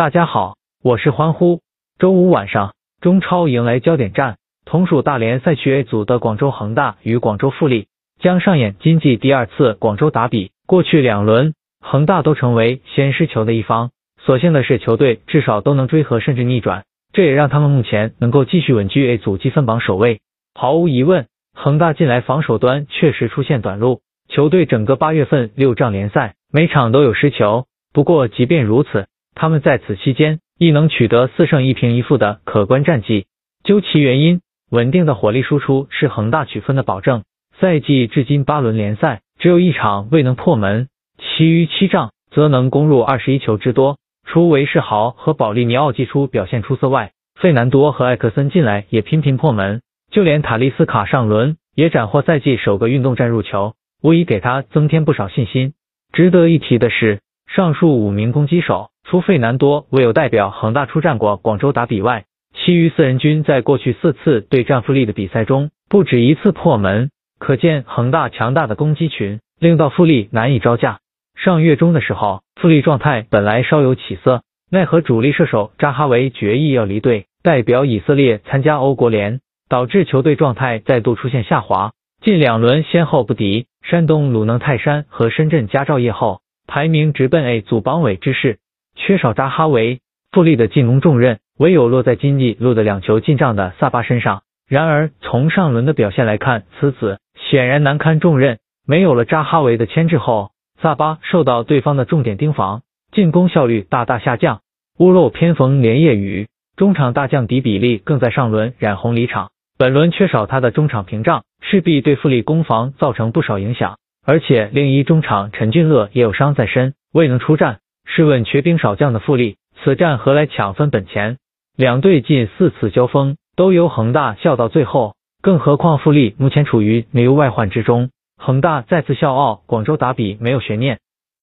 大家好，我是欢呼。周五晚上，中超迎来焦点战，同属大连赛区 A 组的广州恒大与广州富力将上演今季第二次广州打比。过去两轮，恒大都成为先失球的一方，所幸的是球队至少都能追和甚至逆转，这也让他们目前能够继续稳居 A 组积分榜首位。毫无疑问，恒大近来防守端确实出现短路，球队整个八月份六仗联赛每场都有失球。不过即便如此，他们在此期间亦能取得四胜一平一负的可观战绩。究其原因，稳定的火力输出是恒大取分的保证。赛季至今八轮联赛只有一场未能破门，其余七仗则能攻入二十一球之多。除韦世豪和保利尼奥季初表现出色外，费南多和艾克森近来也频频破门，就连塔利斯卡上轮也斩获赛季首个运动战入球，无疑给他增添不少信心。值得一提的是，上述五名攻击手。除费南多未有代表恒大出战过广州打比外，其余四人均在过去四次对战富力的比赛中不止一次破门，可见恒大强大的攻击群令到富力难以招架。上月中的时候，富力状态本来稍有起色，奈何主力射手扎哈维决意要离队，代表以色列参加欧国联，导致球队状态再度出现下滑。近两轮先后不敌山东鲁能泰山和深圳佳兆业后，排名直奔 A 组榜尾之势。缺少扎哈维，富力的进攻重任唯有落在经济路的两球进账的萨巴身上。然而从上轮的表现来看，此子显然难堪重任。没有了扎哈维的牵制后，萨巴受到对方的重点盯防，进攻效率大大下降，屋漏偏逢连夜雨。中场大将迪比利更在上轮染红离场，本轮缺少他的中场屏障，势必对富力攻防造成不少影响。而且另一中场陈俊乐也有伤在身，未能出战。试问缺兵少将的富力，此战何来抢分本钱？两队近四次交锋都由恒大笑到最后，更何况富力目前处于内忧外患之中，恒大再次笑傲广州打比没有悬念。